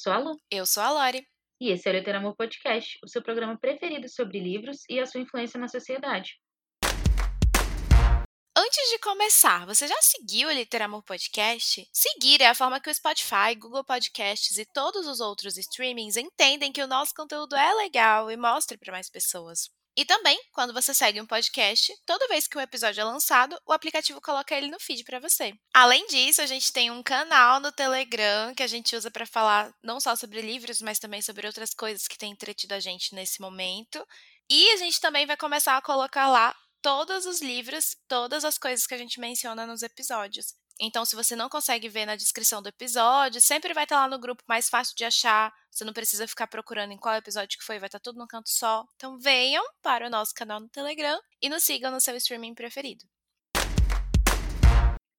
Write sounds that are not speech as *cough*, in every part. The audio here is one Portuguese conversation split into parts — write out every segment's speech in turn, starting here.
Eu sou a Lu. Eu sou a Lori. E esse é o Literamor Podcast, o seu programa preferido sobre livros e a sua influência na sociedade. Antes de começar, você já seguiu o Literamor Podcast? Seguir é a forma que o Spotify, Google Podcasts e todos os outros streamings entendem que o nosso conteúdo é legal e mostre para mais pessoas. E também, quando você segue um podcast, toda vez que um episódio é lançado, o aplicativo coloca ele no feed para você. Além disso, a gente tem um canal no Telegram que a gente usa para falar não só sobre livros, mas também sobre outras coisas que têm entretido a gente nesse momento. E a gente também vai começar a colocar lá todos os livros, todas as coisas que a gente menciona nos episódios. Então, se você não consegue ver na descrição do episódio, sempre vai estar lá no grupo mais fácil de achar. Você não precisa ficar procurando em qual episódio que foi, vai estar tudo no canto só. Então, venham para o nosso canal no Telegram e nos sigam no seu streaming preferido.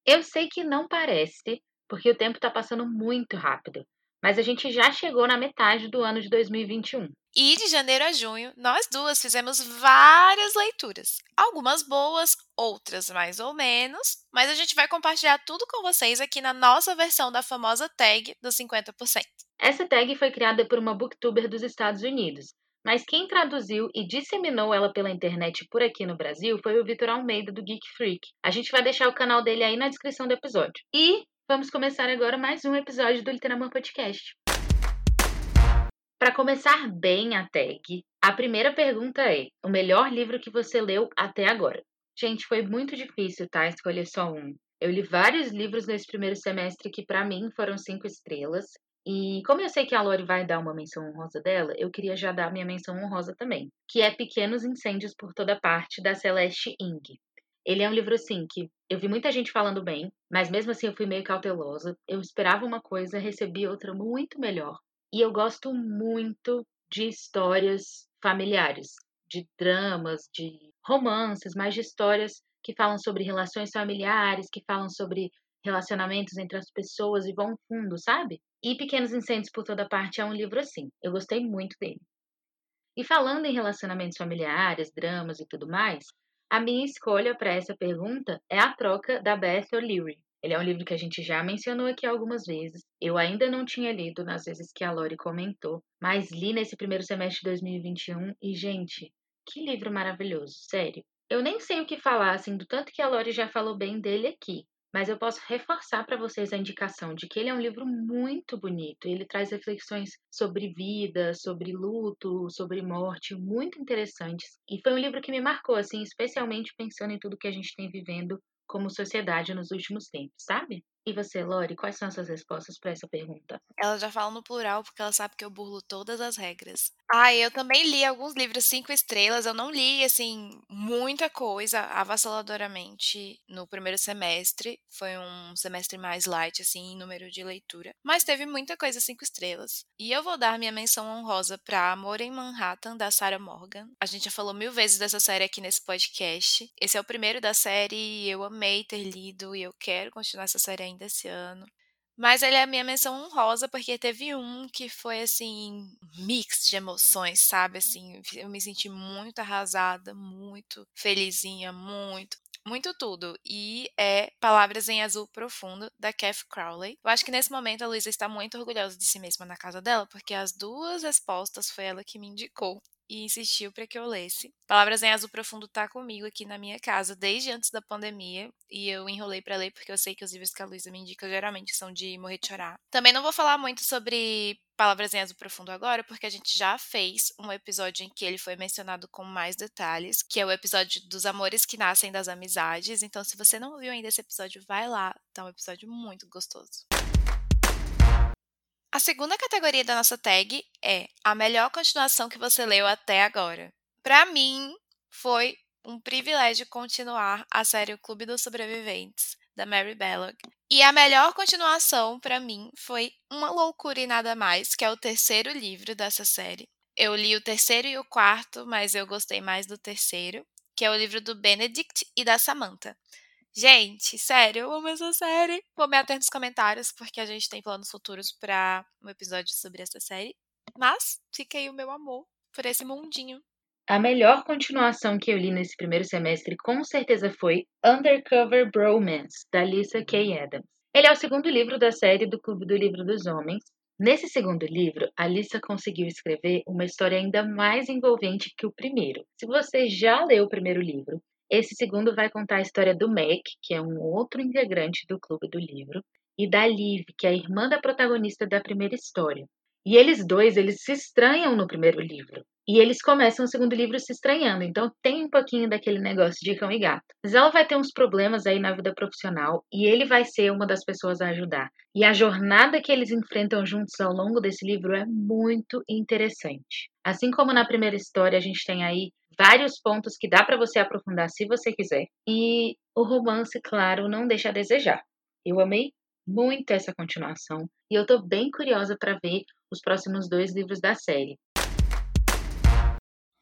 Eu sei que não parece, porque o tempo está passando muito rápido, mas a gente já chegou na metade do ano de 2021. E de janeiro a junho, nós duas fizemos várias leituras. Algumas boas, outras mais ou menos, mas a gente vai compartilhar tudo com vocês aqui na nossa versão da famosa tag dos 50%. Essa tag foi criada por uma booktuber dos Estados Unidos, mas quem traduziu e disseminou ela pela internet por aqui no Brasil foi o Vitor Almeida do Geek Freak. A gente vai deixar o canal dele aí na descrição do episódio. E vamos começar agora mais um episódio do Literamor Podcast. Para começar bem a tag, a primeira pergunta é: o melhor livro que você leu até agora? Gente, foi muito difícil, tá? Escolher só um. Eu li vários livros nesse primeiro semestre que, para mim, foram cinco estrelas. E como eu sei que a Lori vai dar uma menção honrosa dela, eu queria já dar minha menção honrosa também, que é Pequenos Incêndios por Toda Parte, da Celeste Ing. Ele é um livro, assim, que eu vi muita gente falando bem, mas mesmo assim eu fui meio cautelosa. Eu esperava uma coisa, recebi outra muito melhor. E eu gosto muito de histórias familiares, de dramas, de romances, mas de histórias que falam sobre relações familiares, que falam sobre relacionamentos entre as pessoas e vão fundo, sabe? E Pequenos Incêndios por Toda Parte é um livro assim. Eu gostei muito dele. E falando em relacionamentos familiares, dramas e tudo mais, a minha escolha para essa pergunta é A Troca da Beth O'Leary. Ele é um livro que a gente já mencionou aqui algumas vezes. Eu ainda não tinha lido nas vezes que a Lori comentou, mas li nesse primeiro semestre de 2021 e, gente, que livro maravilhoso, sério. Eu nem sei o que falar, assim, do tanto que a Lori já falou bem dele aqui, mas eu posso reforçar para vocês a indicação de que ele é um livro muito bonito. Ele traz reflexões sobre vida, sobre luto, sobre morte, muito interessantes. E foi um livro que me marcou, assim, especialmente pensando em tudo que a gente tem vivendo como sociedade nos últimos tempos, sabe? E você, Lori, quais são as suas respostas para essa pergunta? Ela já fala no plural porque ela sabe que eu burlo todas as regras. Ah, eu também li alguns livros cinco estrelas. Eu não li, assim, muita coisa avassaladoramente no primeiro semestre. Foi um semestre mais light, assim, em número de leitura. Mas teve muita coisa cinco estrelas. E eu vou dar minha menção honrosa para Amor em Manhattan, da Sarah Morgan. A gente já falou mil vezes dessa série aqui nesse podcast. Esse é o primeiro da série e eu amei ter lido e eu quero continuar essa série ainda esse ano. Mas ele é a minha menção honrosa, porque teve um que foi, assim, mix de emoções, sabe? Assim, eu me senti muito arrasada, muito felizinha, muito muito tudo. E é Palavras em Azul Profundo, da Kath Crowley. Eu acho que nesse momento a Luísa está muito orgulhosa de si mesma na casa dela, porque as duas respostas foi ela que me indicou e insistiu para que eu lesse. Palavras em Azul Profundo tá comigo aqui na minha casa desde antes da pandemia e eu enrolei para ler porque eu sei que os livros que a Luísa me indica geralmente são de morrer de chorar. Também não vou falar muito sobre Palavras em Azul Profundo agora, porque a gente já fez um episódio em que ele foi mencionado com mais detalhes, que é o episódio dos amores que nascem das amizades. Então, se você não ouviu ainda esse episódio, vai lá, tá um episódio muito gostoso. A segunda categoria da nossa tag é a melhor continuação que você leu até agora. Para mim, foi um privilégio continuar a série O Clube dos Sobreviventes, da Mary Belloc. E a melhor continuação para mim foi Uma Loucura e Nada Mais, que é o terceiro livro dessa série. Eu li o terceiro e o quarto, mas eu gostei mais do terceiro, que é o livro do Benedict e da Samantha. Gente, sério, eu amo essa série. Vou me ater nos comentários, porque a gente tem planos futuros para um episódio sobre essa série. Mas fica aí o meu amor por esse mundinho. A melhor continuação que eu li nesse primeiro semestre com certeza foi Undercover Bromance, da Lisa K. Adams. Ele é o segundo livro da série do Clube do Livro dos Homens, Nesse segundo livro, Alissa conseguiu escrever uma história ainda mais envolvente que o primeiro. Se você já leu o primeiro livro, esse segundo vai contar a história do Mac, que é um outro integrante do clube do livro, e da Liv, que é a irmã da protagonista da primeira história. E eles dois, eles se estranham no primeiro livro. E eles começam o segundo livro se estranhando. Então tem um pouquinho daquele negócio de cão e gato. Mas ela vai ter uns problemas aí na vida profissional e ele vai ser uma das pessoas a ajudar. E a jornada que eles enfrentam juntos ao longo desse livro é muito interessante. Assim como na primeira história, a gente tem aí vários pontos que dá para você aprofundar se você quiser. E o romance, claro, não deixa a desejar. Eu amei muito essa continuação e eu tô bem curiosa para ver os próximos dois livros da série.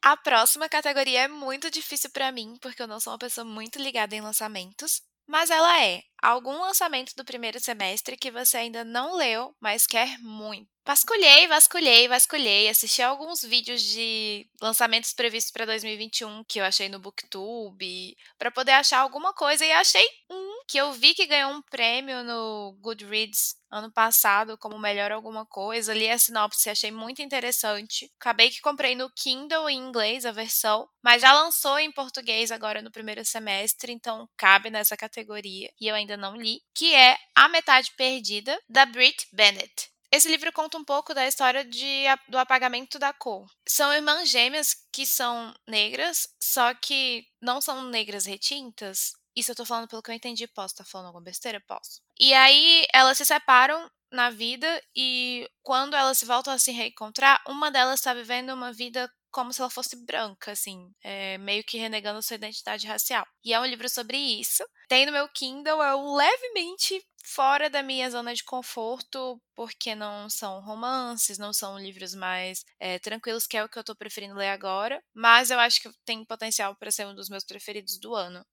A próxima categoria é muito difícil para mim, porque eu não sou uma pessoa muito ligada em lançamentos, mas ela é algum lançamento do primeiro semestre que você ainda não leu, mas quer muito. Vasculhei, vasculhei, vasculhei, assisti alguns vídeos de lançamentos previstos para 2021 que eu achei no BookTube, para poder achar alguma coisa e achei um que eu vi que ganhou um prêmio no Goodreads ano passado como melhor alguma coisa. Li a sinopse, achei muito interessante. Acabei que comprei no Kindle em inglês a versão, mas já lançou em português agora no primeiro semestre, então cabe nessa categoria e eu ainda não li, que é A Metade Perdida da Brit Bennett. Esse livro conta um pouco da história de, do apagamento da cor. São irmãs gêmeas que são negras, só que não são negras retintas. Isso eu tô falando pelo que eu entendi. Posso estar tá falando alguma besteira? Posso. E aí elas se separam na vida e quando elas voltam a se reencontrar, uma delas está vivendo uma vida como se ela fosse branca, assim, é, meio que renegando sua identidade racial. E é um livro sobre isso. Tem no meu Kindle, é um levemente fora da minha zona de conforto, porque não são romances, não são livros mais é, tranquilos, que é o que eu tô preferindo ler agora. Mas eu acho que tem potencial para ser um dos meus preferidos do ano.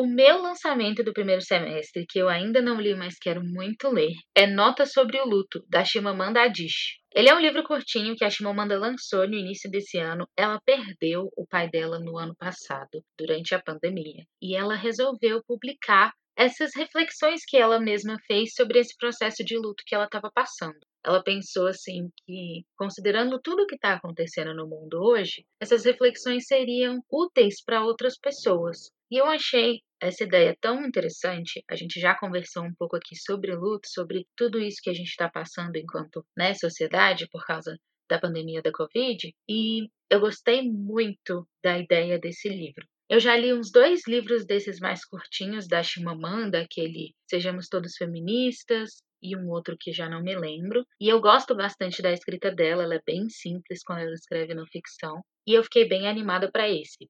O meu lançamento do primeiro semestre, que eu ainda não li, mas quero muito ler, é Nota sobre o Luto, da Chimamanda Adichie. Ele é um livro curtinho que a Chimamanda lançou no início desse ano. Ela perdeu o pai dela no ano passado, durante a pandemia, e ela resolveu publicar essas reflexões que ela mesma fez sobre esse processo de luto que ela estava passando. Ela pensou assim que, considerando tudo o que está acontecendo no mundo hoje, essas reflexões seriam úteis para outras pessoas. E eu achei essa ideia tão interessante. A gente já conversou um pouco aqui sobre luto, sobre tudo isso que a gente está passando enquanto né, sociedade por causa da pandemia da Covid, e eu gostei muito da ideia desse livro. Eu já li uns dois livros desses mais curtinhos da Chimamanda, aquele Sejamos Todos Feministas e um outro que já não me lembro. E eu gosto bastante da escrita dela, ela é bem simples quando ela escreve no ficção. E eu fiquei bem animada para esse.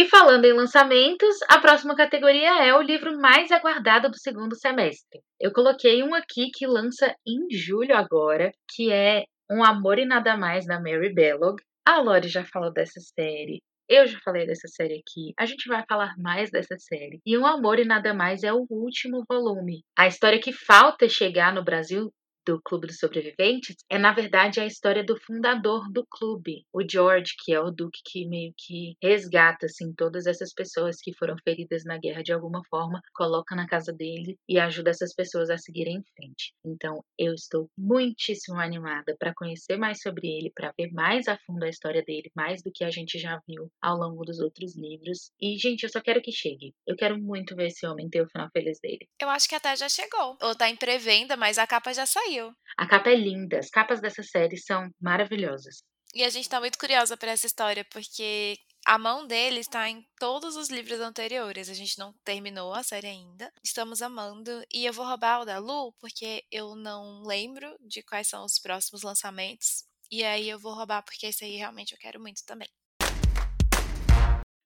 E falando em lançamentos, a próxima categoria é o livro mais aguardado do segundo semestre. Eu coloquei um aqui que lança em julho agora, que é Um Amor e Nada Mais, da Mary Bellog. A Lori já falou dessa série. Eu já falei dessa série aqui. A gente vai falar mais dessa série. E Um Amor e Nada Mais é o último volume. A história que falta chegar no Brasil do Clube dos Sobreviventes é, na verdade, a história do fundador do clube, o George, que é o Duque que meio que resgata, assim, todas essas pessoas que foram feridas na guerra de alguma forma, coloca na casa dele e ajuda essas pessoas a seguirem em frente. Então, eu estou muitíssimo animada para conhecer mais sobre ele, para ver mais a fundo a história dele, mais do que a gente já viu ao longo dos outros livros. E, gente, eu só quero que chegue. Eu quero muito ver esse homem ter o final feliz dele. Eu acho que até já chegou. Ou tá em pré-venda, mas a capa já saiu A capa é linda, as capas dessa série são maravilhosas. E a gente tá muito curiosa por essa história, porque a mão dele está em todos os livros anteriores. A gente não terminou a série ainda. Estamos amando. E eu vou roubar o da Lu, porque eu não lembro de quais são os próximos lançamentos. E aí eu vou roubar, porque esse aí realmente eu quero muito também.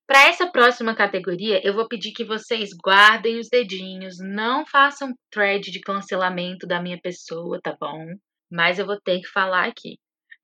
Para essa próxima categoria, eu vou pedir que vocês guardem os dedinhos, não façam thread de cancelamento da minha pessoa, tá bom? Mas eu vou ter que falar aqui.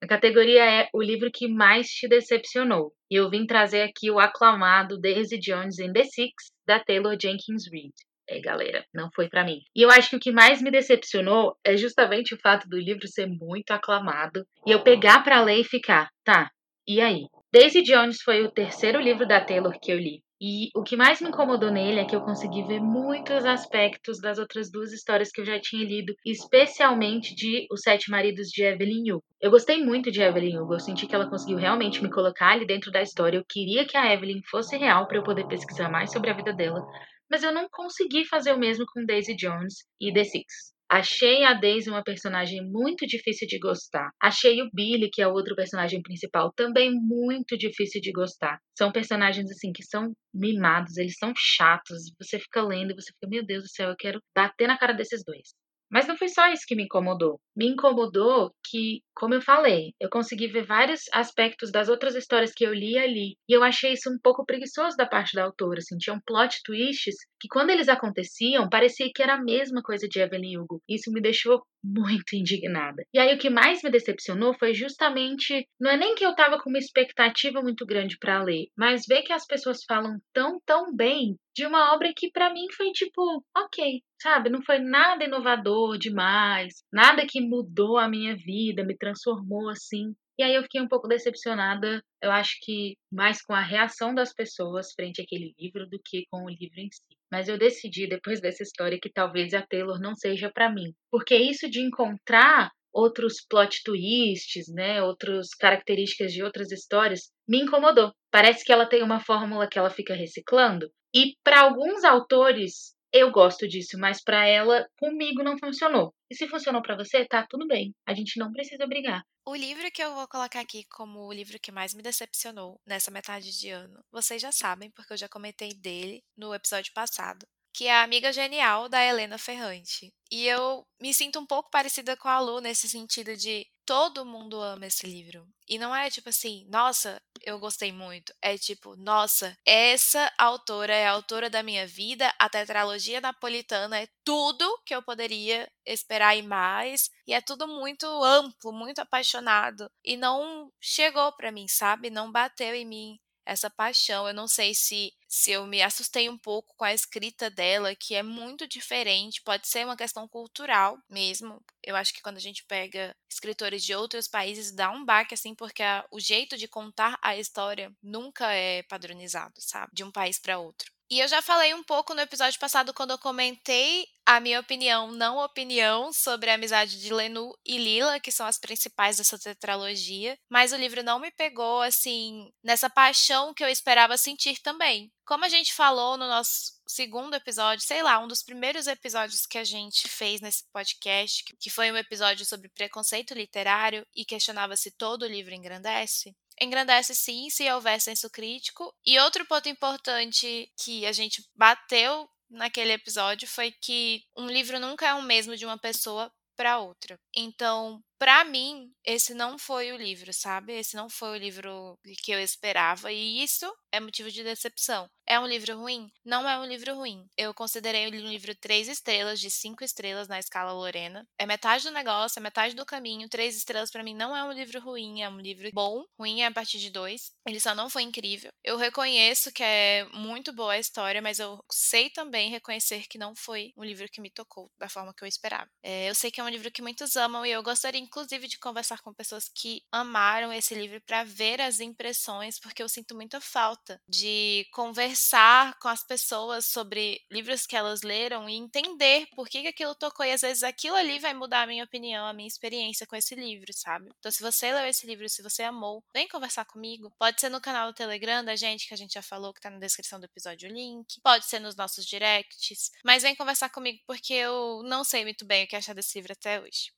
A categoria é o livro que mais te decepcionou. E eu vim trazer aqui o aclamado Daisy Jones in the Six, da Taylor Jenkins Reid. É, galera, não foi para mim. E eu acho que o que mais me decepcionou é justamente o fato do livro ser muito aclamado e eu pegar para ler e ficar, tá, e aí? Daisy Jones foi o terceiro livro da Taylor que eu li. E o que mais me incomodou nele é que eu consegui ver muitos aspectos das outras duas histórias que eu já tinha lido, especialmente de Os Sete Maridos de Evelyn Hugo. Eu gostei muito de Evelyn Hugo, eu senti que ela conseguiu realmente me colocar ali dentro da história. Eu queria que a Evelyn fosse real para eu poder pesquisar mais sobre a vida dela, mas eu não consegui fazer o mesmo com Daisy Jones e The Six. Achei a Daisy uma personagem muito difícil de gostar. Achei o Billy, que é outro personagem principal, também muito difícil de gostar. São personagens assim que são mimados, eles são chatos. Você fica lendo e você fica, meu Deus do céu, eu quero bater na cara desses dois. Mas não foi só isso que me incomodou. Me incomodou que, como eu falei, eu consegui ver vários aspectos das outras histórias que eu li ali. E eu achei isso um pouco preguiçoso da parte da autora. Assim, tinham plot twists que, quando eles aconteciam, parecia que era a mesma coisa de Evelyn Hugo. Isso me deixou muito *laughs* indignada. E aí o que mais me decepcionou foi justamente, não é nem que eu tava com uma expectativa muito grande para ler, mas ver que as pessoas falam tão tão bem de uma obra que para mim foi tipo, OK, sabe? Não foi nada inovador demais, nada que mudou a minha vida, me transformou assim. E aí eu fiquei um pouco decepcionada, eu acho que mais com a reação das pessoas frente àquele livro do que com o livro em si. Mas eu decidi depois dessa história que talvez a Taylor não seja para mim, porque isso de encontrar outros plot twists, né, outras características de outras histórias, me incomodou. Parece que ela tem uma fórmula que ela fica reciclando. E para alguns autores eu gosto disso, mas para ela, comigo não funcionou. E se funcionou para você, tá tudo bem. A gente não precisa brigar. O livro que eu vou colocar aqui como o livro que mais me decepcionou nessa metade de ano, vocês já sabem, porque eu já comentei dele no episódio passado, que é a Amiga Genial da Helena Ferrante. E eu me sinto um pouco parecida com a Lu nesse sentido de todo mundo ama esse livro. E não é tipo assim, nossa, eu gostei muito. É tipo, nossa, essa autora é a autora da minha vida, a tetralogia napolitana é tudo que eu poderia esperar e mais. E é tudo muito amplo, muito apaixonado. E não chegou para mim, sabe? Não bateu em mim essa paixão. Eu não sei se se eu me assustei um pouco com a escrita dela, que é muito diferente, pode ser uma questão cultural mesmo. Eu acho que quando a gente pega escritores de outros países, dá um baque assim, porque a, o jeito de contar a história nunca é padronizado, sabe? De um país para outro. E eu já falei um pouco no episódio passado quando eu comentei a minha opinião, não opinião, sobre a amizade de Lenu e Lila, que são as principais dessa tetralogia, mas o livro não me pegou assim nessa paixão que eu esperava sentir também. Como a gente falou no nosso segundo episódio, sei lá, um dos primeiros episódios que a gente fez nesse podcast, que foi um episódio sobre preconceito literário e questionava se todo livro engrandece, engrandece sim se houver senso crítico. E outro ponto importante que a gente bateu naquele episódio foi que um livro nunca é o mesmo de uma pessoa para outra. Então, para mim, esse não foi o livro, sabe? Esse não foi o livro que eu esperava e isso é motivo de decepção. É um livro ruim? Não é um livro ruim. Eu considerei um livro três estrelas de cinco estrelas na escala Lorena. É metade do negócio, é metade do caminho. Três estrelas para mim não é um livro ruim, é um livro bom. Ruim é a partir de dois. Ele só não foi incrível. Eu reconheço que é muito boa a história, mas eu sei também reconhecer que não foi um livro que me tocou da forma que eu esperava. É, eu sei que é um livro que muitos amam e eu gostaria inclusive de conversar com pessoas que amaram esse livro para ver as impressões, porque eu sinto muita falta de conversar com as pessoas sobre livros que elas leram e entender por que, que aquilo tocou. E às vezes aquilo ali vai mudar a minha opinião, a minha experiência com esse livro, sabe? Então, se você leu esse livro, se você amou, vem conversar comigo. Pode ser no canal do Telegram da gente, que a gente já falou, que tá na descrição do episódio o link. Pode ser nos nossos directs. Mas vem conversar comigo porque eu não sei muito bem o que achar desse livro até hoje.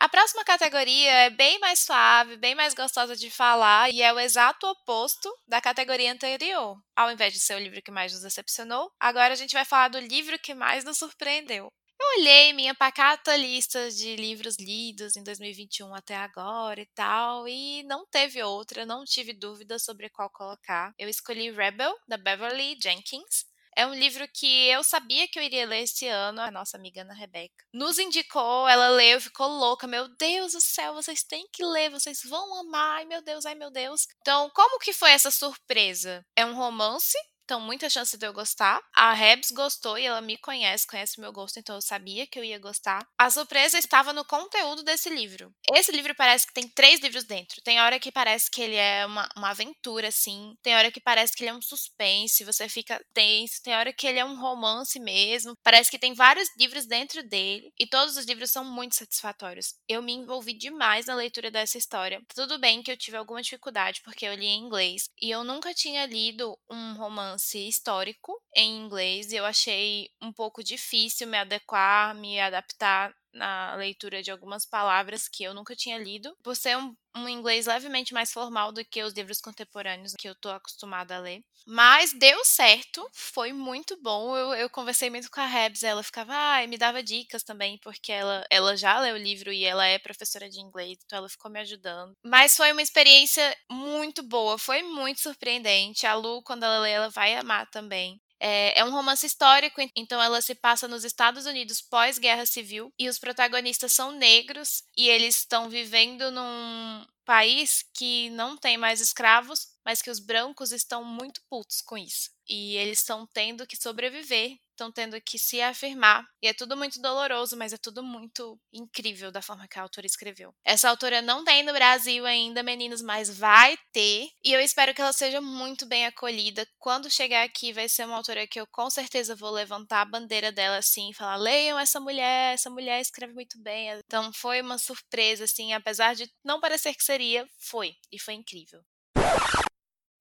A próxima categoria é bem mais suave, bem mais gostosa de falar e é o exato oposto da categoria anterior. Ao invés de ser o livro que mais nos decepcionou, agora a gente vai falar do livro que mais nos surpreendeu. Eu olhei minha pacata lista de livros lidos em 2021 até agora e tal, e não teve outra, não tive dúvida sobre qual colocar. Eu escolhi Rebel, da Beverly Jenkins, é um livro que eu sabia que eu iria ler esse ano. A nossa amiga Ana Rebeca nos indicou, ela leu, ficou louca. Meu Deus do céu, vocês têm que ler, vocês vão amar. Ai, meu Deus, ai, meu Deus. Então, como que foi essa surpresa? É um romance então muita chance de eu gostar. A Rebs gostou e ela me conhece, conhece o meu gosto, então eu sabia que eu ia gostar. A surpresa estava no conteúdo desse livro. Esse livro parece que tem três livros dentro. Tem hora que parece que ele é uma, uma aventura, assim. Tem hora que parece que ele é um suspense, você fica tenso. Tem hora que ele é um romance mesmo. Parece que tem vários livros dentro dele. E todos os livros são muito satisfatórios. Eu me envolvi demais na leitura dessa história. Tudo bem que eu tive alguma dificuldade, porque eu li em inglês. E eu nunca tinha lido um romance histórico em inglês. E eu achei um pouco difícil me adequar, me adaptar na leitura de algumas palavras que eu nunca tinha lido, por ser um, um, inglês levemente mais formal do que os livros contemporâneos que eu tô acostumada a ler. Mas deu certo, foi muito bom. Eu, eu conversei muito com a Rebs, ela ficava, ah, me dava dicas também, porque ela, ela já leu o livro e ela é professora de inglês, então ela ficou me ajudando. Mas foi uma experiência muito boa, foi muito surpreendente. A Lu, quando ela lê, ela vai amar também. É, é, um romance histórico, então ela se passa nos Estados Unidos pós-guerra civil e os protagonistas são negros e eles estão vivendo num país que não tem mais escravos, mas que os brancos estão muito putos com isso. E eles estão tendo que sobreviver estão tendo que se afirmar. E é tudo muito doloroso, mas é tudo muito incrível da forma que a autora escreveu. Essa autora não tem no Brasil ainda, meninos, mas vai ter. E eu espero que ela seja muito bem acolhida. Quando chegar aqui, vai ser uma autora que eu com certeza vou levantar a bandeira dela assim e falar: leiam essa mulher, essa mulher escreve muito bem. Então foi uma surpresa, assim, apesar de não parecer que seria, foi. E foi incrível.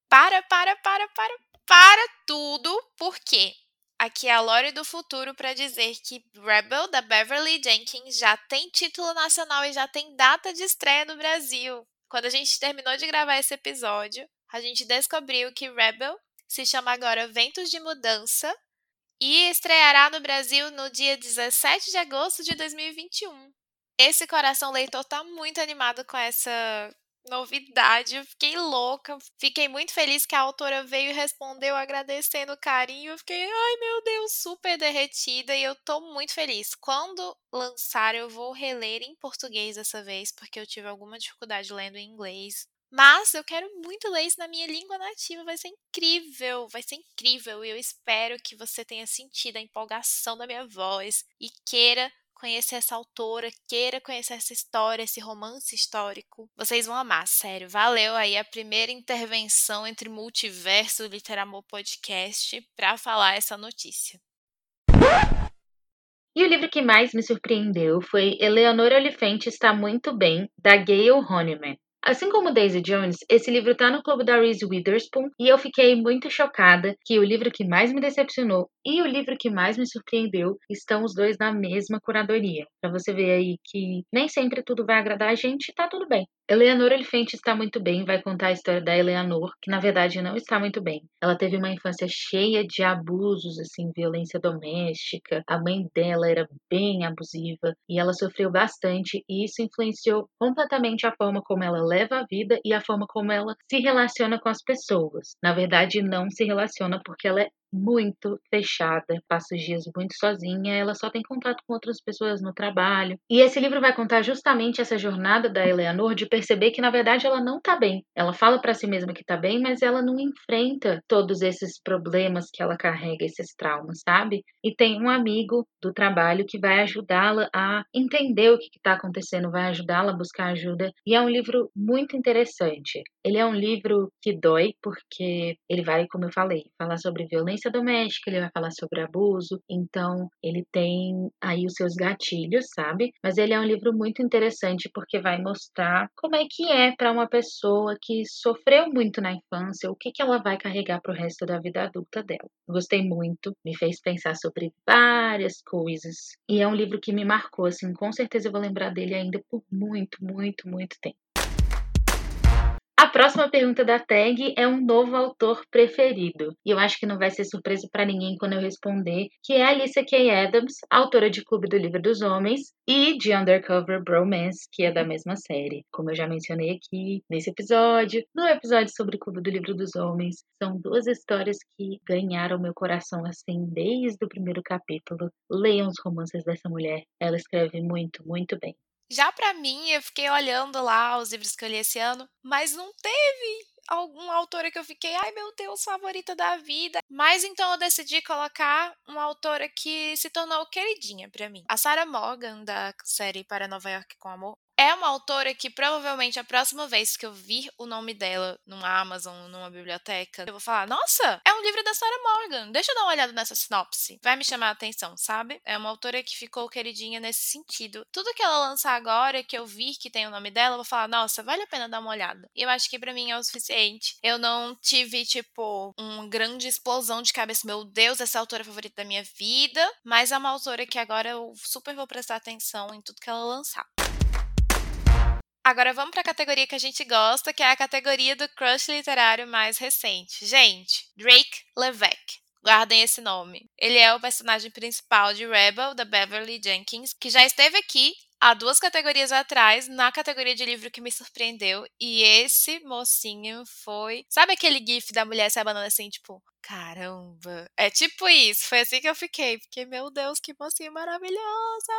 Para, para, para, para, para tudo, porque Aqui é a Lore do futuro para dizer que Rebel da Beverly Jenkins já tem título nacional e já tem data de estreia no Brasil. Quando a gente terminou de gravar esse episódio, a gente descobriu que Rebel se chama agora Ventos de Mudança e estreará no Brasil no dia 17 de agosto de 2021. Esse coração leitor tá muito animado com essa novidade. Eu fiquei louca. Fiquei muito feliz que a autora veio e respondeu agradecendo o carinho. Eu fiquei, ai meu Deus, super derretida e eu tô muito feliz. Quando lançar, eu vou reler em português dessa vez, porque eu tive alguma dificuldade lendo em inglês. Mas eu quero muito ler isso na minha língua nativa, vai ser incrível, vai ser incrível. E eu espero que você tenha sentido a empolgação da minha voz e queira conhecer essa autora, queira conhecer essa história, esse romance histórico, vocês vão amar, sério. Valeu aí a primeira intervenção entre Multiverso e Literamor Podcast para falar essa notícia. E o livro que mais me surpreendeu foi Eleanor Olifante Está Muito Bem, da Gail Honeyman. Assim como Daisy Jones, esse livro está no clube da Reese Witherspoon e eu fiquei muito chocada que o livro que mais me decepcionou e o livro que mais me surpreendeu estão os dois na mesma curadoria. Para você ver aí que nem sempre tudo vai agradar a gente, tá tudo bem. Eleanor Elefante está muito bem, vai contar a história da Eleanor, que na verdade não está muito bem. Ela teve uma infância cheia de abusos, assim, violência doméstica. A mãe dela era bem abusiva e ela sofreu bastante e isso influenciou completamente a forma como ela leva a vida e a forma como ela se relaciona com as pessoas. Na verdade, não se relaciona porque ela é muito fechada, passa os dias muito sozinha, ela só tem contato com outras pessoas no trabalho. E esse livro vai contar justamente essa jornada da Eleanor de perceber que na verdade ela não tá bem. Ela fala para si mesma que tá bem, mas ela não enfrenta todos esses problemas que ela carrega, esses traumas, sabe? E tem um amigo do trabalho que vai ajudá-la a entender o que está acontecendo, vai ajudá-la a buscar ajuda. E é um livro muito interessante. Ele é um livro que dói porque ele vai, como eu falei, falar sobre violência violência doméstica, ele vai falar sobre abuso, então ele tem aí os seus gatilhos, sabe? Mas ele é um livro muito interessante porque vai mostrar como é que é para uma pessoa que sofreu muito na infância, o que, que ela vai carregar para o resto da vida adulta dela. Gostei muito, me fez pensar sobre várias coisas e é um livro que me marcou, assim, com certeza eu vou lembrar dele ainda por muito, muito, muito tempo. A próxima pergunta da tag é um novo autor preferido. E eu acho que não vai ser surpresa para ninguém quando eu responder, que é Alicia K. Adams, autora de Clube do Livro dos Homens e de Undercover Bromance, que é da mesma série. Como eu já mencionei aqui nesse episódio, no episódio sobre Clube do Livro dos Homens, são duas histórias que ganharam meu coração assim desde o primeiro capítulo. Leiam os romances dessa mulher, ela escreve muito, muito bem. Já para mim, eu fiquei olhando lá os livros que eu li esse ano, mas não teve alguma autora que eu fiquei, ai meu Deus, favorita da vida. Mas então eu decidi colocar uma autora que se tornou queridinha para mim. A Sarah Morgan, da série Para Nova York com Amor, é uma autora que provavelmente a próxima vez que eu vir o nome dela numa Amazon, numa biblioteca, eu vou falar: Nossa, é um livro da Sarah Morgan. Deixa eu dar uma olhada nessa sinopse. Vai me chamar a atenção, sabe? É uma autora que ficou queridinha nesse sentido. Tudo que ela lançar agora, que eu vir que tem o nome dela, eu vou falar: Nossa, vale a pena dar uma olhada. E eu acho que para mim é o suficiente. Eu não tive, tipo, uma grande explosão de cabeça. Meu Deus, essa é a autora favorita da minha vida. Mas é uma autora que agora eu super vou prestar atenção em tudo que ela lançar. Agora vamos para a categoria que a gente gosta, que é a categoria do crush literário mais recente. Gente, Drake Levesque. Guardem esse nome. Ele é o personagem principal de Rebel, da Beverly Jenkins, que já esteve aqui há duas categorias atrás, na categoria de livro que me surpreendeu. E esse mocinho foi. Sabe aquele gif da mulher se abanando assim, tipo, caramba. É tipo isso. Foi assim que eu fiquei. Porque, meu Deus, que mocinha maravilhosa!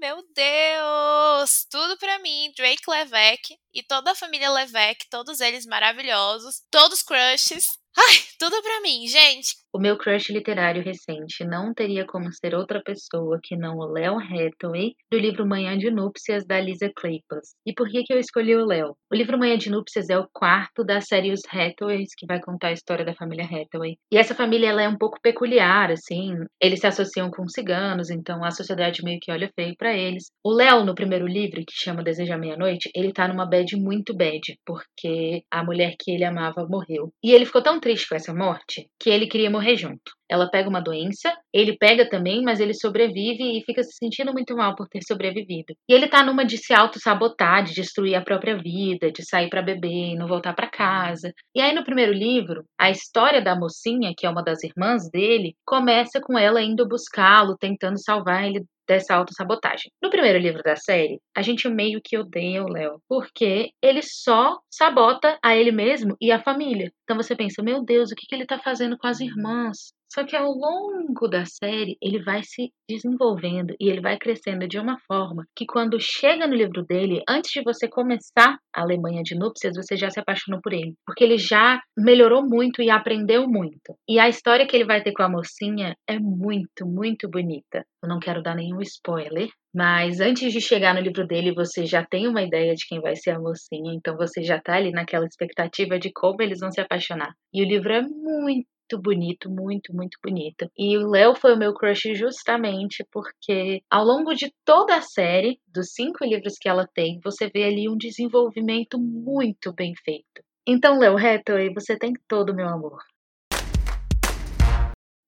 Meu Deus! Tudo para mim, Drake Levesque e toda a família Levesque, todos eles maravilhosos, todos crushes. *laughs* Ai, tudo pra mim, gente. O meu crush literário recente não teria como ser outra pessoa que não o Léo Hathaway, do livro Manhã de Núpcias, da Lisa Kleypas. E por que, que eu escolhi o Léo? O livro Manhã de Núpcias é o quarto da série Os Hathaways, que vai contar a história da família Hathaway. E essa família ela é um pouco peculiar, assim. Eles se associam com ciganos, então a sociedade meio que olha feio para eles. O Léo, no primeiro livro, que chama Deseja Meia-Noite, ele tá numa bad muito bad, porque a mulher que ele amava morreu. E ele ficou tão triste com essa morte que ele queria morrer junto. Ela pega uma doença, ele pega também, mas ele sobrevive e fica se sentindo muito mal por ter sobrevivido. E ele tá numa de se auto-sabotar, de destruir a própria vida, de sair para beber e não voltar para casa. E aí no primeiro livro, a história da mocinha, que é uma das irmãs dele, começa com ela indo buscá-lo, tentando salvar ele dessa autossabotagem. No primeiro livro da série, a gente meio que odeia o Léo, porque ele só sabota a ele mesmo e a família. Então você pensa, meu Deus, o que, que ele tá fazendo com as irmãs? Só que ao longo da série, ele vai se desenvolvendo e ele vai crescendo de uma forma que quando chega no livro dele, antes de você começar a Alemanha de Núpcias, você já se apaixonou por ele, porque ele já melhorou muito e aprendeu muito. E a história que ele vai ter com a mocinha é muito, muito bonita. Eu não quero dar nenhum spoiler, mas antes de chegar no livro dele, você já tem uma ideia de quem vai ser a mocinha, então você já tá ali naquela expectativa de como eles vão se apaixonar. E o livro é muito bonito, muito, muito bonito. E o Léo foi o meu crush justamente porque ao longo de toda a série, dos cinco livros que ela tem, você vê ali um desenvolvimento muito bem feito. Então, Léo Hathaway, você tem todo o meu amor.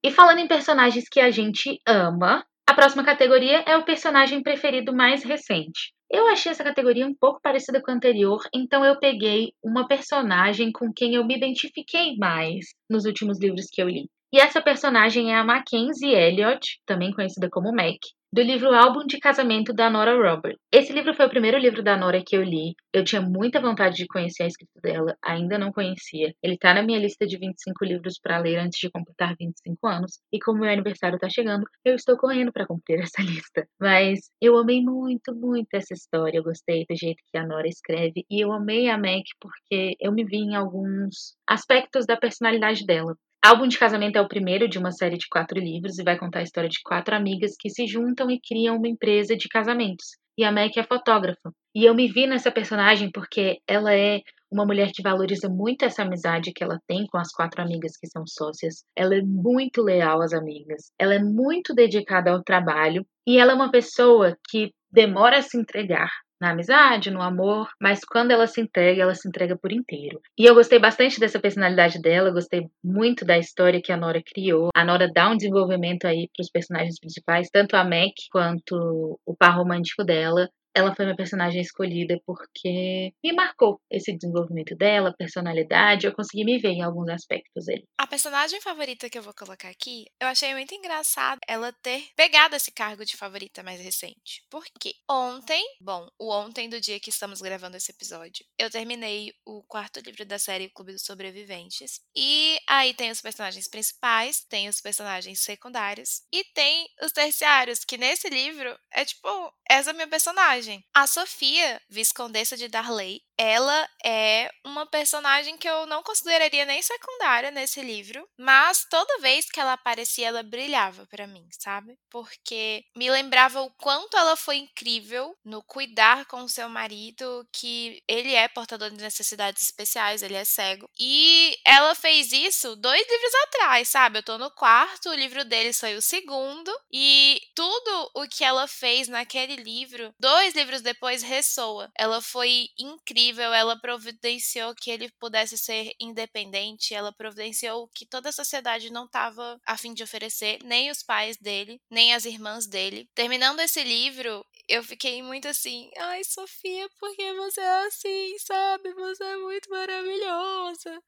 E falando em personagens que a gente ama, a próxima categoria é o personagem preferido mais recente. Eu achei essa categoria um pouco parecida com a anterior, então eu peguei uma personagem com quem eu me identifiquei mais nos últimos livros que eu li. E essa personagem é a Mackenzie Elliott, também conhecida como Mac, do livro Álbum de Casamento da Nora Robert. Esse livro foi o primeiro livro da Nora que eu li. Eu tinha muita vontade de conhecer a escrita dela, ainda não conhecia. Ele está na minha lista de 25 livros para ler antes de completar 25 anos, e como meu aniversário está chegando, eu estou correndo para cumprir *laughs* essa lista. Mas eu amei muito, muito essa história. Eu gostei do jeito que a Nora escreve e eu amei a Mac porque eu me vi em alguns aspectos da personalidade dela. Álbum de Casamento é o primeiro de uma série de quatro livros e vai contar a história de quatro amigas que se juntam e criam uma empresa de casamentos. E a Mac é fotógrafa. E eu me vi nessa personagem porque ela é uma mulher que valoriza muito essa amizade que ela tem com as quatro amigas que são sócias. Ela é muito leal às amigas. Ela é muito dedicada ao trabalho. E ela é uma pessoa que demora a se entregar na amizade, no amor, mas quando ela se entrega, ela se entrega por inteiro. E eu gostei bastante dessa personalidade dela, gostei muito da história que a Nora criou. A Nora dá um desenvolvimento aí para os personagens principais, tanto a Mac quanto o par romântico dela ela foi minha personagem escolhida porque me marcou esse desenvolvimento dela, personalidade, eu consegui me ver em alguns aspectos dele. A personagem favorita que eu vou colocar aqui, eu achei muito engraçado ela ter pegado esse cargo de favorita mais recente. Por quê? Ontem, bom, o ontem do dia que estamos gravando esse episódio, eu terminei o quarto livro da série Clube dos Sobreviventes. E aí tem os personagens principais, tem os personagens secundários e tem os terciários, que nesse livro é tipo, essa minha personagem personagem. A Sofia, Viscondessa de Darley, ela é uma personagem que eu não consideraria nem secundária nesse livro, mas toda vez que ela aparecia, ela brilhava para mim, sabe? Porque me lembrava o quanto ela foi incrível no cuidar com o seu marido, que ele é portador de necessidades especiais, ele é cego. E ela fez isso dois livros atrás, sabe? Eu tô no quarto, o livro dele foi o segundo, e tudo o que ela fez naquele livro, dois livros depois ressoa. Ela foi incrível ela providenciou que ele pudesse ser independente, ela providenciou que toda a sociedade não estava a fim de oferecer, nem os pais dele, nem as irmãs dele. Terminando esse livro, eu fiquei muito assim, ai Sofia, por que você é assim, sabe? Você é muito maravilhosa.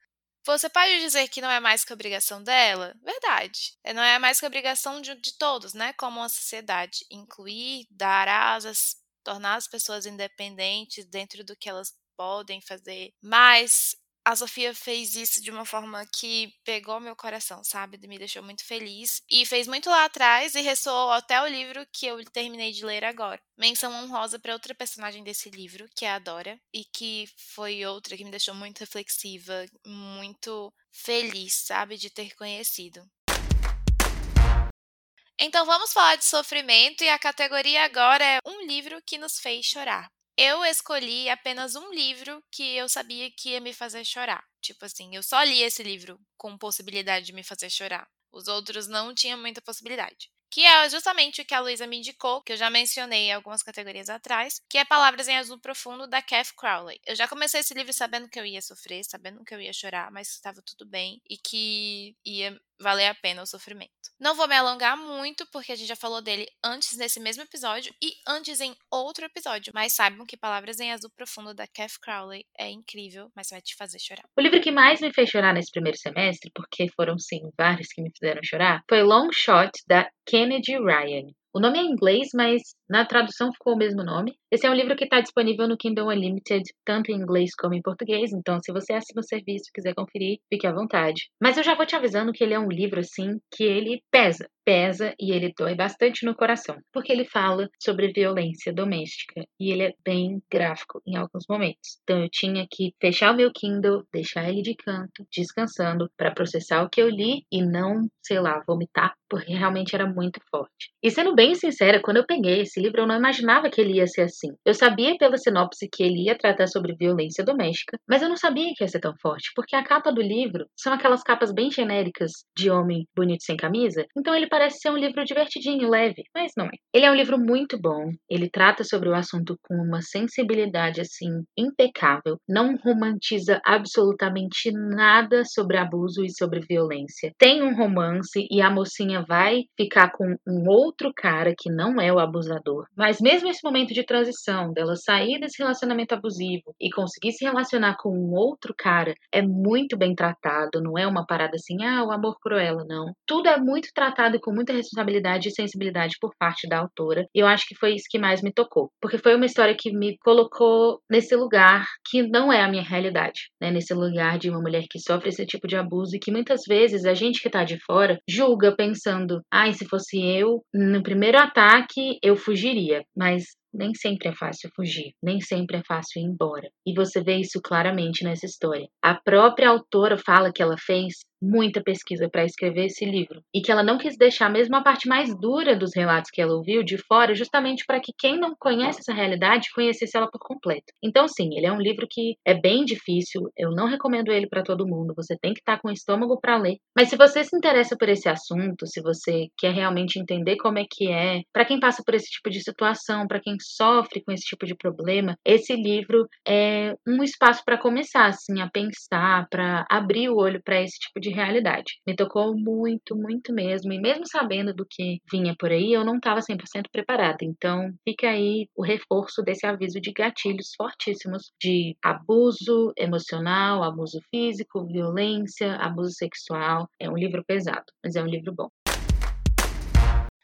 Você pode dizer que não é mais que obrigação dela? Verdade. É, não é mais que obrigação de, de todos, né? Como uma sociedade. Incluir, dar asas, tornar as pessoas independentes dentro do que elas podem fazer. Mas a Sofia fez isso de uma forma que pegou meu coração, sabe? Me deixou muito feliz. E fez muito lá atrás e ressoou até o livro que eu terminei de ler agora. Menção honrosa para outra personagem desse livro, que é a Dora, e que foi outra que me deixou muito reflexiva, muito feliz, sabe? De ter conhecido. Então vamos falar de sofrimento e a categoria agora é um livro que nos fez chorar eu escolhi apenas um livro que eu sabia que ia me fazer chorar. Tipo assim, eu só li esse livro com possibilidade de me fazer chorar. Os outros não tinham muita possibilidade. Que é justamente o que a Luísa me indicou, que eu já mencionei algumas categorias atrás, que é Palavras em Azul Profundo, da Kath Crowley. Eu já comecei esse livro sabendo que eu ia sofrer, sabendo que eu ia chorar, mas que estava tudo bem e que ia valer a pena o sofrimento. Não vou me alongar muito, porque a gente já falou dele antes nesse mesmo episódio e antes em outro episódio, mas saibam que Palavras em Azul Profundo da Kath Crowley é incrível, mas vai te fazer chorar. O livro que mais me fez chorar nesse primeiro semestre, porque foram sim vários que me fizeram chorar, foi Long Shot da Kennedy Ryan. O nome é em inglês, mas na tradução ficou o mesmo nome. Esse é um livro que está disponível no Kindle Unlimited, tanto em inglês como em português, então se você assina o serviço e quiser conferir, fique à vontade. Mas eu já vou te avisando que ele é um livro, assim, que ele pesa pesa e ele dói bastante no coração, porque ele fala sobre violência doméstica e ele é bem gráfico em alguns momentos. Então eu tinha que fechar o meu Kindle, deixar ele de canto, descansando, para processar o que eu li e não, sei lá, vomitar, porque realmente era muito forte. E sendo bem sincera, quando eu peguei esse livro, eu não imaginava que ele ia ser assim. Eu sabia pela sinopse que ele ia tratar sobre violência doméstica, mas eu não sabia que ia ser tão forte, porque a capa do livro são aquelas capas bem genéricas de homem bonito sem camisa, então ele parece ser um livro divertidinho, leve, mas não é. Ele é um livro muito bom, ele trata sobre o assunto com uma sensibilidade assim impecável, não romantiza absolutamente nada sobre abuso e sobre violência. Tem um romance e a mocinha vai ficar com um outro cara que não é o abusador, mas mesmo esse momento de transição dela sair desse relacionamento abusivo e conseguir se relacionar com um outro cara é muito bem tratado, não é uma parada assim, ah, o amor cruel, não. Tudo é muito tratado com muita responsabilidade e sensibilidade por parte da autora. E eu acho que foi isso que mais me tocou, porque foi uma história que me colocou nesse lugar que não é a minha realidade, né? Nesse lugar de uma mulher que sofre esse tipo de abuso e que muitas vezes a gente que tá de fora julga pensando, ai, se fosse eu, no primeiro ataque eu fugiria, mas nem sempre é fácil fugir, nem sempre é fácil ir embora. E você vê isso claramente nessa história. A própria autora fala que ela fez muita pesquisa para escrever esse livro e que ela não quis deixar mesmo a parte mais dura dos relatos que ela ouviu de fora, justamente para que quem não conhece essa realidade conhecesse ela por completo. Então, sim, ele é um livro que é bem difícil, eu não recomendo ele para todo mundo, você tem que estar tá com o estômago para ler. Mas se você se interessa por esse assunto, se você quer realmente entender como é que é, para quem passa por esse tipo de situação, para quem sofre com esse tipo de problema, esse livro é um espaço para começar assim a pensar, para abrir o olho para esse tipo de realidade. Me tocou muito, muito mesmo. E mesmo sabendo do que vinha por aí, eu não estava 100% preparada. Então, fica aí o reforço desse aviso de gatilhos fortíssimos de abuso emocional, abuso físico, violência, abuso sexual. É um livro pesado, mas é um livro bom.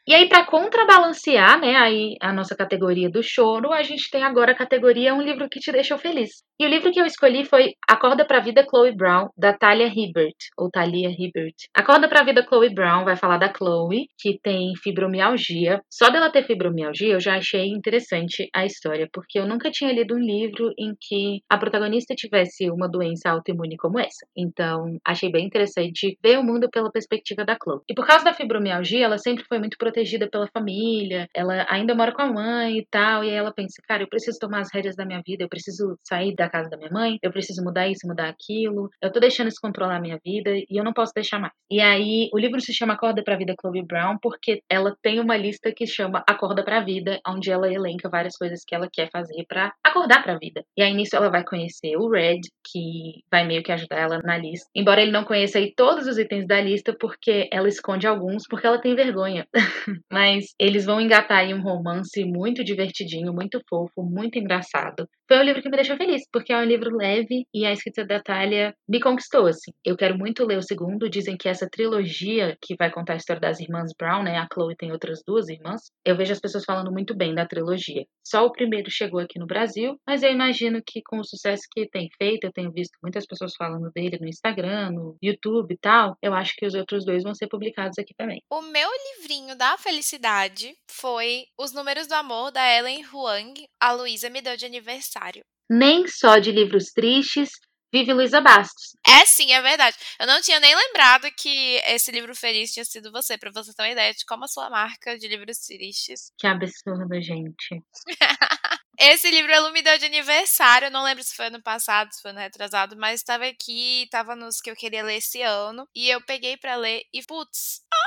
E aí, para contrabalancear, né, aí a nossa categoria do choro, a gente tem agora a categoria Um livro que te deixou feliz. E o livro que eu escolhi foi Acorda pra Vida Chloe Brown, da Talia Hibbert, ou Talia Hibbert. Acorda pra Vida Chloe Brown vai falar da Chloe, que tem fibromialgia. Só dela ter fibromialgia, eu já achei interessante a história, porque eu nunca tinha lido um livro em que a protagonista tivesse uma doença autoimune como essa. Então, achei bem interessante ver o mundo pela perspectiva da Chloe. E por causa da fibromialgia, ela sempre foi muito protegida pela família, ela ainda mora com a mãe e tal, e aí ela pensa, cara, eu preciso tomar as rédeas da minha vida, eu preciso sair da casa da minha mãe, eu preciso mudar isso, mudar aquilo, eu tô deixando isso controlar a minha vida e eu não posso deixar mais. E aí, o livro se chama Acorda pra Vida Chloe Brown porque ela tem uma lista que chama Acorda pra Vida, onde ela elenca várias coisas que ela quer fazer para acordar pra vida. E aí, nisso, ela vai conhecer o Red, que vai meio que ajudar ela na lista. Embora ele não conheça aí todos os itens da lista, porque ela esconde alguns, porque ela tem vergonha. *laughs* *laughs* Mas eles vão engatar aí um romance muito divertidinho, muito fofo, muito engraçado. Foi um livro que me deixou feliz, porque é um livro leve e a escrita da Talia me conquistou, assim. Eu quero muito ler o segundo. Dizem que essa trilogia que vai contar a história das irmãs Brown, né? A Chloe tem outras duas irmãs. Eu vejo as pessoas falando muito bem da trilogia. Só o primeiro chegou aqui no Brasil, mas eu imagino que com o sucesso que tem feito, eu tenho visto muitas pessoas falando dele no Instagram, no YouTube e tal, eu acho que os outros dois vão ser publicados aqui também. O meu livrinho da felicidade foi Os Números do Amor, da Ellen Huang. A Luísa me deu de aniversário. Nem só de livros tristes vive Luísa Bastos. É sim, é verdade. Eu não tinha nem lembrado que esse livro feliz tinha sido você, para você ter uma ideia de como a sua marca de livros tristes. Que absurdo, gente. *laughs* Esse livro ela me deu de aniversário, eu não lembro se foi ano passado, se foi ano retrasado, mas estava aqui, estava nos que eu queria ler esse ano, e eu peguei para ler e putz, que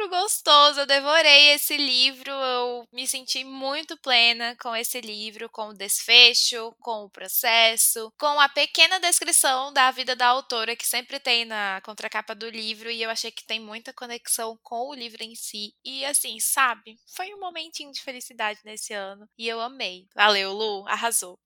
livro gostoso! Eu devorei esse livro, eu me senti muito plena com esse livro, com o desfecho, com o processo, com a pequena descrição da vida da autora que sempre tem na contracapa do livro, e eu achei que tem muita conexão com o livro em si. E assim, sabe? Foi um momentinho de felicidade nesse ano, e eu amei. Valeu, Lu, arrasou.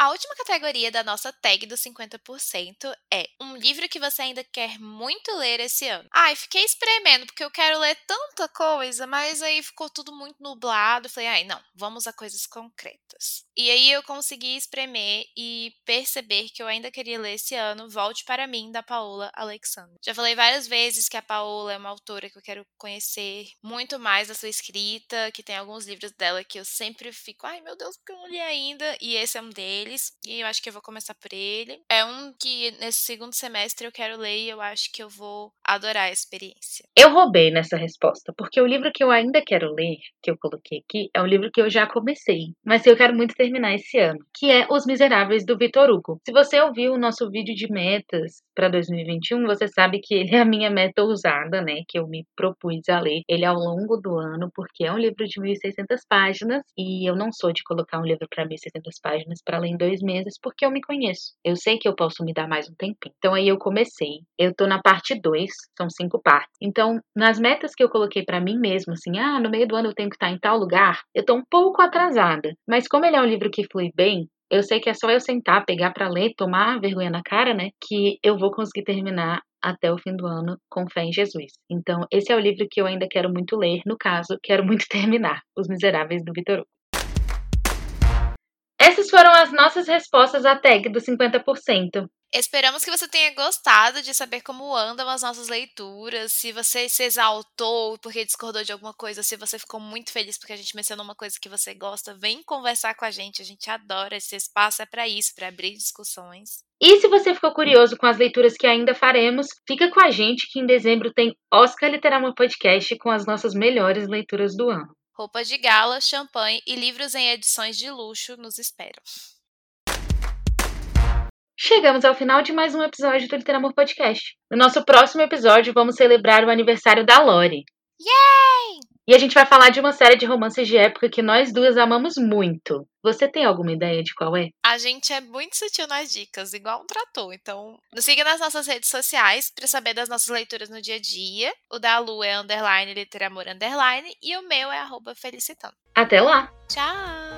A última categoria da nossa tag dos 50% é um livro que você ainda quer muito ler esse ano. Ai, fiquei espremendo porque eu quero ler tanta coisa, mas aí ficou tudo muito nublado. Falei, ai, não, vamos a coisas concretas. E aí eu consegui espremer e perceber que eu ainda queria ler esse ano Volte para mim da Paola Alexander. Já falei várias vezes que a Paola é uma autora que eu quero conhecer muito mais da sua escrita, que tem alguns livros dela que eu sempre fico, ai meu Deus, porque eu não li ainda, e esse é um deles deles, e eu acho que eu vou começar por ele. É um que nesse segundo semestre eu quero ler e eu acho que eu vou adorar a experiência. Eu roubei nessa resposta, porque o livro que eu ainda quero ler, que eu coloquei aqui, é um livro que eu já comecei, mas eu quero muito terminar esse ano, que é Os Miseráveis do Vitor Hugo. Se você ouviu o nosso vídeo de metas para 2021, você sabe que ele é a minha meta ousada, né, que eu me propus a ler ele ao longo do ano, porque é um livro de 1.600 páginas e eu não sou de colocar um livro para 1.600 páginas para ler dois meses, porque eu me conheço. Eu sei que eu posso me dar mais um tempinho. Então aí eu comecei. Eu tô na parte 2, são cinco partes. Então, nas metas que eu coloquei para mim mesmo, assim, ah, no meio do ano eu tenho que estar em tal lugar, eu tô um pouco atrasada. Mas como ele é um livro que flui bem, eu sei que é só eu sentar, pegar para ler, tomar vergonha na cara, né? Que eu vou conseguir terminar até o fim do ano com fé em Jesus. Então, esse é o livro que eu ainda quero muito ler, no caso, quero muito *laughs* terminar, Os Miseráveis do Vitor Hugo. Essas foram as nossas respostas à tag do 50%. Esperamos que você tenha gostado de saber como andam as nossas leituras, se você se exaltou porque discordou de alguma coisa, se você ficou muito feliz porque a gente mencionou uma coisa que você gosta, vem conversar com a gente, a gente adora esse espaço, é para isso, para abrir discussões. E se você ficou curioso com as leituras que ainda faremos, fica com a gente que em dezembro tem Oscar Literama Podcast com as nossas melhores leituras do ano. Roupa de gala, champanhe e livros em edições de luxo nos esperam. Chegamos ao final de mais um episódio do Literamor Podcast. No nosso próximo episódio, vamos celebrar o aniversário da Lori. Yay! E a gente vai falar de uma série de romances de época que nós duas amamos muito. Você tem alguma ideia de qual é? A gente é muito sutil nas dicas, igual um trator. Então, nos siga nas nossas redes sociais para saber das nossas leituras no dia a dia. O da Lu é underline literamor underline e o meu é arroba felicitando. Até lá! Tchau!